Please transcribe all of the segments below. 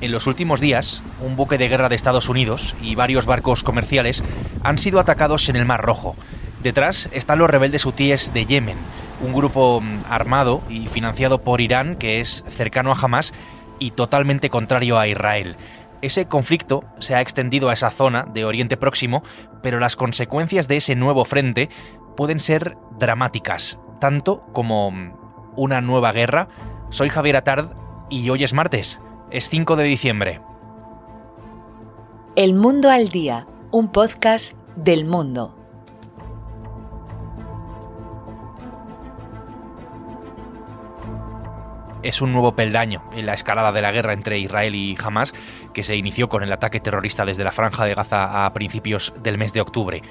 En los últimos días, un buque de guerra de Estados Unidos y varios barcos comerciales han sido atacados en el Mar Rojo. Detrás están los rebeldes hutíes de Yemen, un grupo mm, armado y financiado por Irán que es cercano a Hamas y totalmente contrario a Israel. Ese conflicto se ha extendido a esa zona de Oriente Próximo, pero las consecuencias de ese nuevo frente pueden ser dramáticas, tanto como una nueva guerra. Soy Javier Atard y hoy es martes, es 5 de diciembre. El Mundo al Día, un podcast del mundo. es un nuevo peldaño en la escalada de la guerra entre Israel y Hamas, que se inició con el ataque terrorista desde la franja de Gaza a principios del mes de octubre.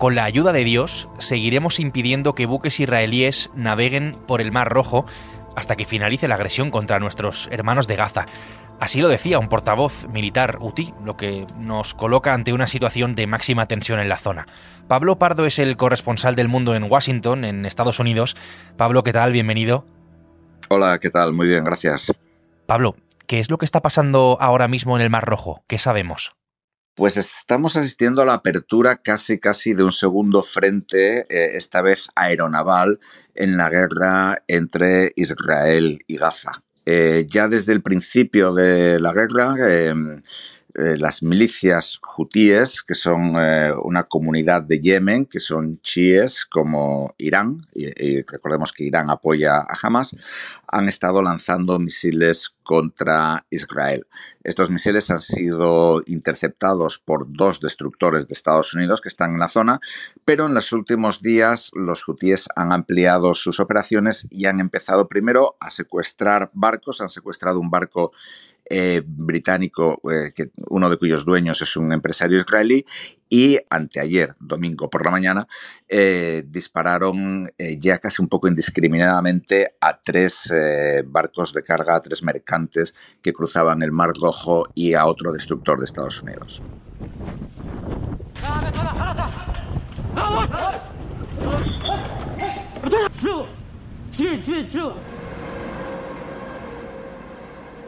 Con la ayuda de Dios, seguiremos impidiendo que buques israelíes naveguen por el Mar Rojo hasta que finalice la agresión contra nuestros hermanos de Gaza. Así lo decía un portavoz militar UTI, lo que nos coloca ante una situación de máxima tensión en la zona. Pablo Pardo es el corresponsal del mundo en Washington, en Estados Unidos. Pablo, ¿qué tal? Bienvenido. Hola, ¿qué tal? Muy bien, gracias. Pablo, ¿qué es lo que está pasando ahora mismo en el Mar Rojo? ¿Qué sabemos? Pues estamos asistiendo a la apertura casi casi de un segundo frente, eh, esta vez aeronaval, en la guerra entre Israel y Gaza. Eh, ya desde el principio de la guerra, em, eh, las milicias hutíes, que son eh, una comunidad de Yemen, que son chiíes como Irán, y, recordemos que Irán apoya a Hamas, han estado lanzando misiles contra Israel. Estos misiles han sido interceptados por dos destructores de Estados Unidos que están en la zona, pero en los últimos días los hutíes han ampliado sus operaciones y han empezado primero a secuestrar barcos, han secuestrado un barco eh, británico, eh, que uno de cuyos dueños es un empresario israelí, y anteayer, domingo por la mañana, eh, dispararon ya casi un poco indiscriminadamente a tres barcos de carga, a tres mercantes que cruzaban el Mar Rojo y a otro destructor de Estados Unidos.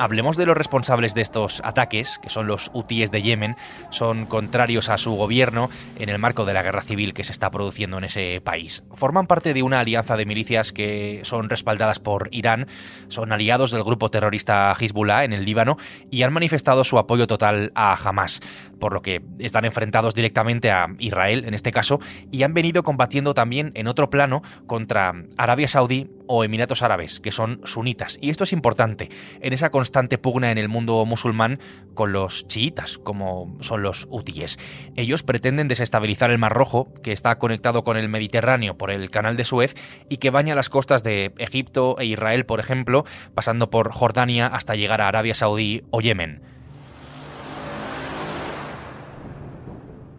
Hablemos de los responsables de estos ataques, que son los hutíes de Yemen, son contrarios a su gobierno en el marco de la guerra civil que se está produciendo en ese país. Forman parte de una alianza de milicias que son respaldadas por Irán, son aliados del grupo terrorista Hezbollah en el Líbano y han manifestado su apoyo total a Hamas, por lo que están enfrentados directamente a Israel en este caso y han venido combatiendo también en otro plano contra Arabia Saudí o Emiratos Árabes, que son sunitas. Y esto es importante en esa constante pugna en el mundo musulmán con los chiitas, como son los hutíes. Ellos pretenden desestabilizar el Mar Rojo, que está conectado con el Mediterráneo por el Canal de Suez y que baña las costas de Egipto e Israel, por ejemplo, pasando por Jordania hasta llegar a Arabia Saudí o Yemen.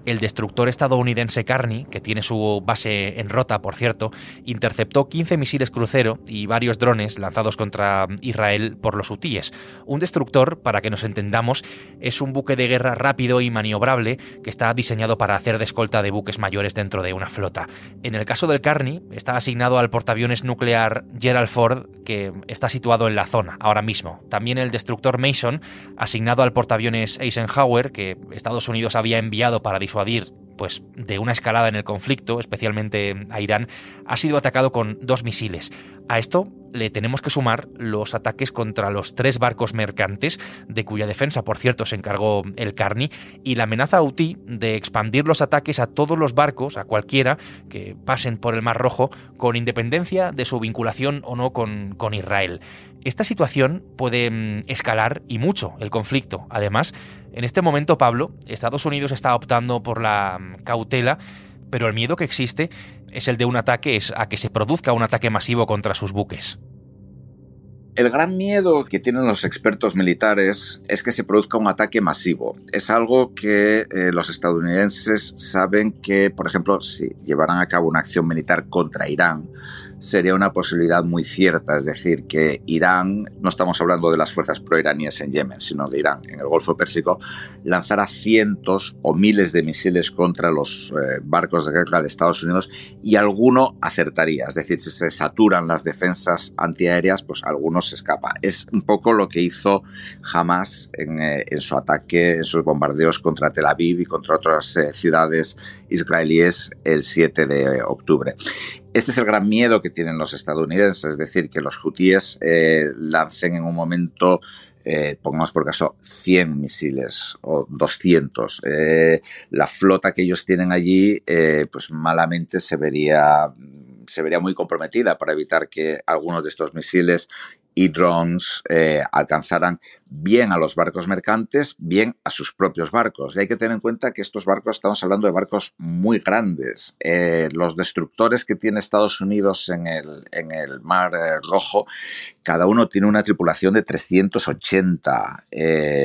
El destructor estadounidense Carney, que tiene su base en Rota, por cierto, interceptó 15 misiles crucero y varios drones lanzados contra Israel por los hutíes. Un destructor, para que nos entendamos, es un buque de guerra rápido y maniobrable que está diseñado para hacer de escolta de buques mayores dentro de una flota. En el caso del Carney, está asignado al portaaviones nuclear Gerald Ford, que está situado en la zona ahora mismo. También el destructor Mason, asignado al portaaviones Eisenhower, que Estados Unidos había enviado para disuadir pues, de una escalada en el conflicto, especialmente a Irán, ha sido atacado con dos misiles. A esto le tenemos que sumar los ataques contra los tres barcos mercantes, de cuya defensa, por cierto, se encargó el Carni, y la amenaza UTI de expandir los ataques a todos los barcos, a cualquiera, que pasen por el Mar Rojo, con independencia de su vinculación o no con, con Israel. Esta situación puede mm, escalar y mucho el conflicto. Además, en este momento, Pablo, Estados Unidos está optando por la mm, cautela, pero el miedo que existe es el de un ataque, es a que se produzca un ataque masivo contra sus buques. El gran miedo que tienen los expertos militares es que se produzca un ataque masivo. Es algo que eh, los estadounidenses saben que, por ejemplo, si llevaran a cabo una acción militar contra Irán, sería una posibilidad muy cierta, es decir, que Irán, no estamos hablando de las fuerzas proiraníes en Yemen, sino de Irán en el Golfo Pérsico, lanzara cientos o miles de misiles contra los eh, barcos de guerra de Estados Unidos y alguno acertaría, es decir, si se saturan las defensas antiaéreas, pues alguno se escapa. Es un poco lo que hizo Hamas en, eh, su ataque, en sus bombardeos contra Tel Aviv y contra otras eh, ciudades israelíes el 7 de octubre. Este es el gran miedo que tienen los estadounidenses, es decir, que los hutíes eh, lancen en un momento eh, pongamos por caso 100 misiles o 200. Eh, la flota que ellos tienen allí, pues malamente se vería, se vería muy comprometida para evitar que algunos de estos misiles y drones eh, alcanzaran bien a los barcos mercantes, bien a sus propios barcos. Y hay que tener en cuenta que estos barcos, estamos hablando de barcos muy grandes. Eh, los destructores que tiene Estados Unidos en el, en el Mar eh, Rojo, cada uno tiene una tripulación de 380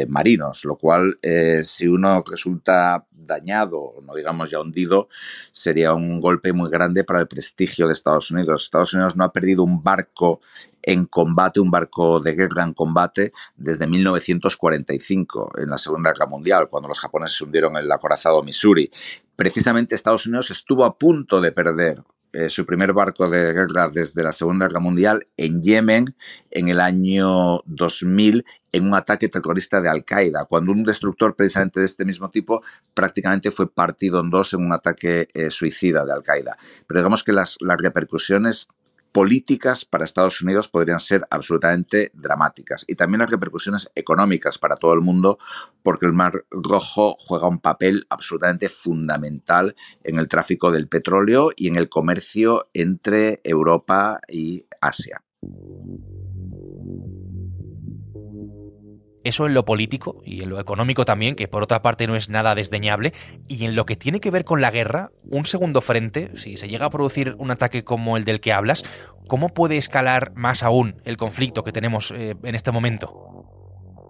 marinos, lo cual si uno resulta dañado, no digamos ya hundido, sería un golpe muy grande para el prestigio de Estados Unidos. Estados Unidos no ha perdido un barco en combate, un barco de guerra en combate desde 1945, en la Segunda Guerra Mundial, cuando los japoneses se hundieron el acorazado Missouri. Precisamente Estados Unidos estuvo a punto de perder eh, su primer barco de guerra desde la Segunda Guerra Mundial en Yemen en el año 2000 en un ataque terrorista de Al-Qaeda, cuando un destructor precisamente de este mismo tipo prácticamente fue partido en dos en un ataque eh, suicida de Al-Qaeda. Pero digamos que las, las repercusiones políticas para Estados Unidos podrían ser absolutamente dramáticas y también las repercusiones económicas para todo el mundo porque el Mar Rojo juega un papel absolutamente fundamental en el tráfico del petróleo y en el comercio entre Europa y Asia. Eso en lo político y en lo económico también, que por otra parte no es nada desdeñable. Y en lo que tiene que ver con la guerra, un segundo frente, si se llega a producir un ataque como el del que hablas, ¿cómo puede escalar más aún el conflicto que tenemos eh, en este momento?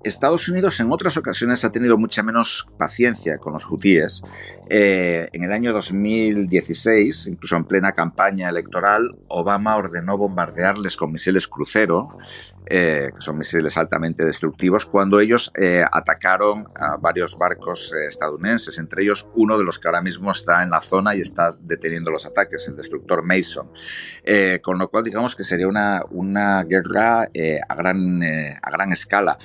Estados Unidos en otras ocasiones ha tenido mucha menos paciencia con los hutíes. Eh, en el año 2016, incluso en plena campaña electoral, Obama ordenó bombardearles con misiles crucero eh, que son misiles altamente destructivos, cuando ellos eh, atacaron a varios barcos eh, estadounidenses, entre ellos uno de los que ahora mismo está en la zona y está deteniendo los ataques, el destructor Mason. con lo cual, digamos que sería una, una guerra a, gran, a gran escala.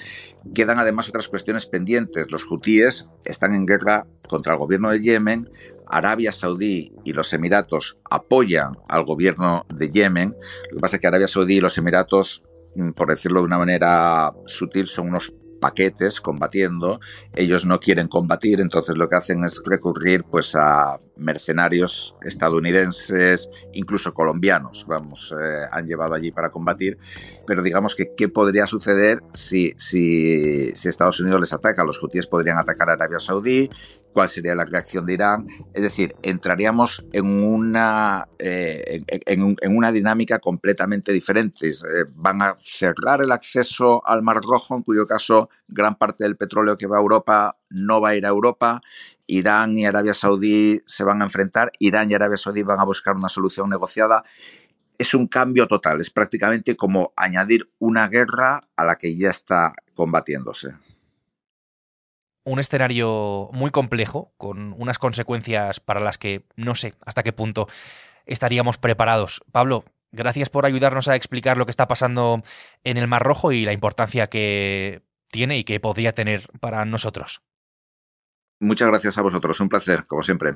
Quedan además otras cuestiones pendientes. Los hutíes están en guerra contra el gobierno de Yemen, Arabia Saudí y los Emiratos apoyan al gobierno de Yemen. Lo que pasa es que Arabia Saudí y los Emiratos Mm, por decirlo de una manera sutil, son unos paquetes combatiendo, ellos no quieren combatir, entonces lo que hacen es recurrir pues a mercenarios estadounidenses, incluso colombianos, vamos, eh, han llevado allí para combatir, pero digamos que qué podría suceder si, si, Estados Unidos les ataca, los hutíes podrían atacar a Arabia Saudí cuál sería la reacción de Irán. Es decir, entraríamos en una, eh, en, una dinámica completamente diferente. Eh, van a cerrar el acceso al Mar Rojo, en cuyo caso gran parte del petróleo que va a Europa no va a ir a Europa. Irán y Arabia Saudí se van a enfrentar. Irán y Arabia Saudí van a buscar una solución negociada. Es un cambio total. Es prácticamente como añadir una guerra a la que ya está combatiéndose un escenario muy complejo, con unas consecuencias para las que no sé hasta qué punto estaríamos preparados. Pablo, gracias por ayudarnos a explicar lo que está pasando en el Mar Rojo y la importancia que tiene y que podría tener para nosotros. Muchas gracias a vosotros, un placer, como siempre.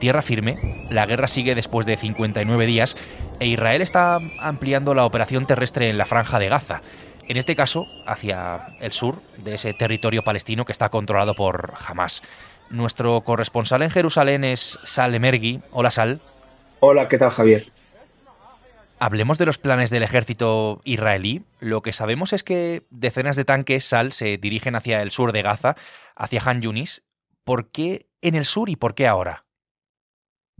Tierra firme, la guerra sigue después de 59 días e Israel está ampliando la operación terrestre en la franja de Gaza, en este caso hacia el sur de ese territorio palestino que está controlado por Hamas. Nuestro corresponsal en Jerusalén es Sal Emergui. Hola Sal. Hola, ¿qué tal Javier? Hablemos de los planes del ejército israelí. Lo que sabemos es que decenas de tanques Sal se dirigen hacia el sur de Gaza, hacia Han Yunis. ¿Por qué en el sur y por qué ahora?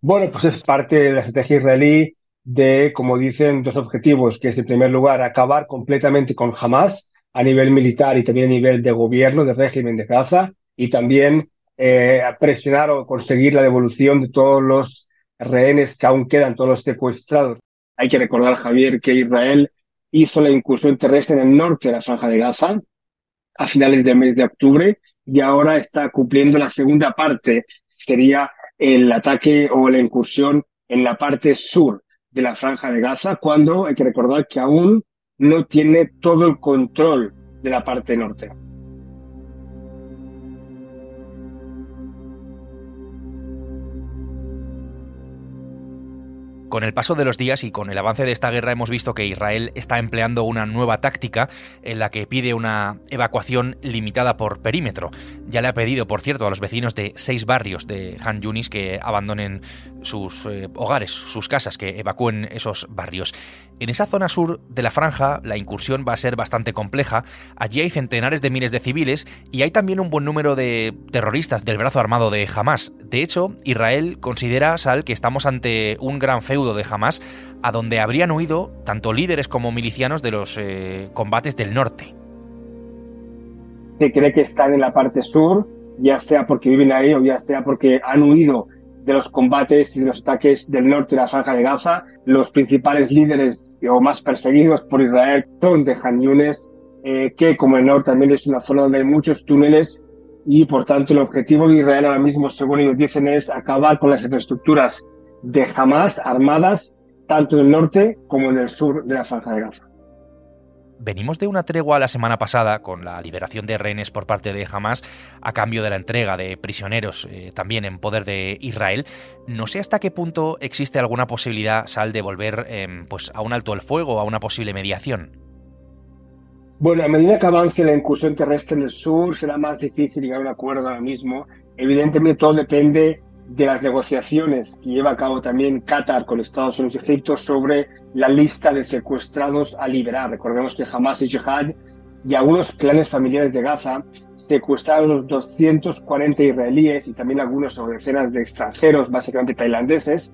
Bueno, pues es parte de la estrategia israelí de, como dicen, dos objetivos, que es en primer lugar acabar completamente con Hamas a nivel militar y también a nivel de gobierno, de régimen de Gaza, y también eh, presionar o conseguir la devolución de todos los rehenes que aún quedan, todos los secuestrados. Hay que recordar, Javier, que Israel hizo la incursión terrestre en el norte de la franja de Gaza a finales del mes de octubre y ahora está cumpliendo la segunda parte, sería el ataque o la incursión en la parte sur de la franja de Gaza, cuando hay que recordar que aún no tiene todo el control de la parte norte. Con el paso de los días y con el avance de esta guerra hemos visto que Israel está empleando una nueva táctica en la que pide una evacuación limitada por perímetro. Ya le ha pedido, por cierto, a los vecinos de seis barrios de Han Yunis que abandonen sus eh, hogares, sus casas, que evacúen esos barrios. En esa zona sur de la franja la incursión va a ser bastante compleja. Allí hay centenares de miles de civiles y hay también un buen número de terroristas del brazo armado de Hamas. De hecho, Israel considera, Sal, que estamos ante un gran feudo de Hamas a donde habrían huido tanto líderes como milicianos de los eh, combates del norte. Se cree que están en la parte sur, ya sea porque viven ahí o ya sea porque han huido de los combates y de los ataques del norte de la franja de Gaza. Los principales líderes o más perseguidos por Israel son de Han Yunes, eh, que como el norte también es una zona donde hay muchos túneles y por tanto el objetivo de Israel ahora mismo, según ellos dicen, es acabar con las infraestructuras de Hamas armadas tanto en el norte como en el sur de la franja de Gaza. Venimos de una tregua la semana pasada con la liberación de rehenes por parte de Hamas a cambio de la entrega de prisioneros eh, también en poder de Israel. No sé hasta qué punto existe alguna posibilidad, Sal, de volver em, pues, a un alto el fuego a una posible mediación. Bueno, a medida que avance la incursión terrestre en el sur, será más difícil llegar a un acuerdo ahora mismo. Evidentemente todo depende de las negociaciones que lleva a cabo también Qatar con Estados Unidos y Egipto sobre la lista de secuestrados a liberar. Recordemos que Hamas y Jihad y algunos clanes familiares de Gaza secuestraron los 240 israelíes y también algunos o decenas de extranjeros, básicamente tailandeses.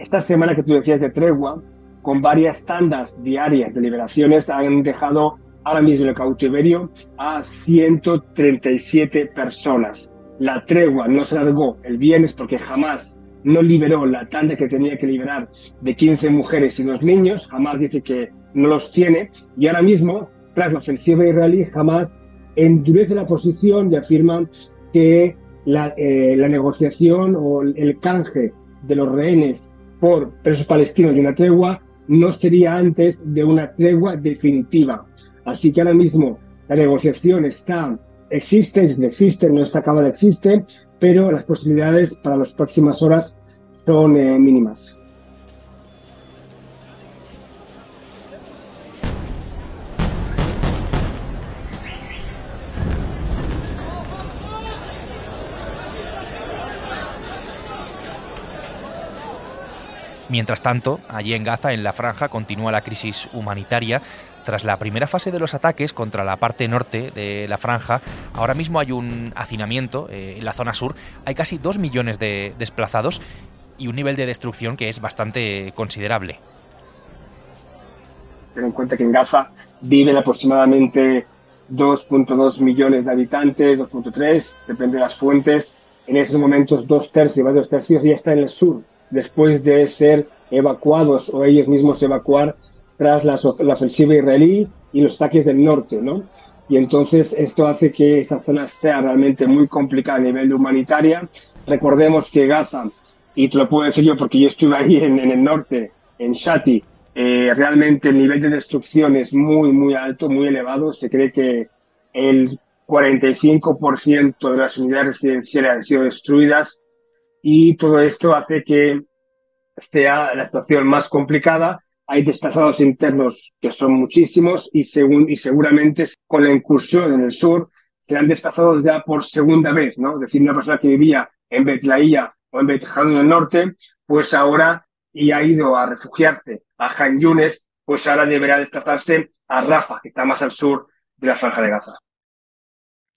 Esta semana que tú decías de tregua, con varias tandas diarias de liberaciones, han dejado ahora mismo en el cautiverio a 137 personas la tregua no se largó el viernes porque jamás no liberó la tanda que tenía que liberar de 15 mujeres y dos niños, jamás dice que no los tiene, y ahora mismo, tras la ofensiva israelí, jamás endurece la posición y afirma que la, eh, la negociación o el canje de los rehenes por presos palestinos y una tregua no sería antes de una tregua definitiva. Así que ahora mismo la negociación está existe, existe, no está acabada, existe, pero las posibilidades para las próximas horas son eh, mínimas. Mientras tanto, allí en Gaza, en la franja, continúa la crisis humanitaria. Tras la primera fase de los ataques contra la parte norte de la franja, ahora mismo hay un hacinamiento eh, en la zona sur. Hay casi dos millones de desplazados y un nivel de destrucción que es bastante considerable. Ten en cuenta que en Gaza viven aproximadamente 2.2 millones de habitantes, 2.3, depende de las fuentes. En esos momentos, dos tercios, más dos tercios ya está en el sur después de ser evacuados o ellos mismos evacuar tras la, ofensiva israelí y los ataques del norte, ¿no? Y entonces esto hace que esta zona sea realmente muy complicada a nivel de humanitaria. Recordemos que Gaza, y te lo puedo decir yo porque yo estuve ahí en, el norte, en Shati, eh, realmente el nivel de destrucción es muy, muy alto, muy elevado. Se cree que el 45% de las unidades residenciales han sido destruidas y todo esto hace que sea la situación más complicada. Hay desplazados internos que son muchísimos y, seguramente con la incursión en el sur serán desplazados ya por segunda vez, ¿no? Es decir, una persona que vivía en Betlaía o en Betján del Norte, pues ahora y ha ido a refugiarse a Han Yunes, pues ahora deberá desplazarse a Rafa, que está más al sur de la franja de Gaza.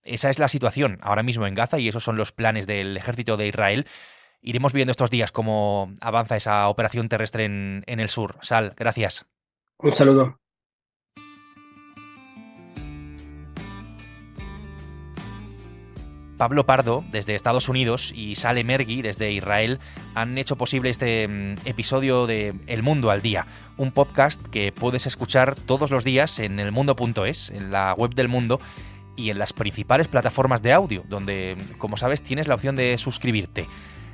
Esa es la situación ahora mismo en Gaza y esos son los planes del ejército de Israel Iremos viendo estos días cómo avanza esa operación terrestre en, en el sur. Sal, gracias. Un saludo. Pablo Pardo, desde Estados Unidos, y Sale Mergui, desde Israel, han hecho posible este mm, episodio de El Mundo al Día, un podcast que puedes escuchar todos los días en elmundo.es, en la web del mundo y en las principales plataformas de audio, donde, como sabes, tienes la opción de suscribirte.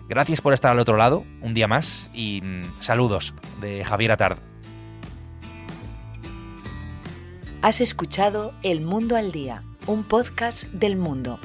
Gracias por estar al otro lado, un día más, y mm, saludos de Javier Atard. Has escuchado El Mundo al Día, un podcast del mundo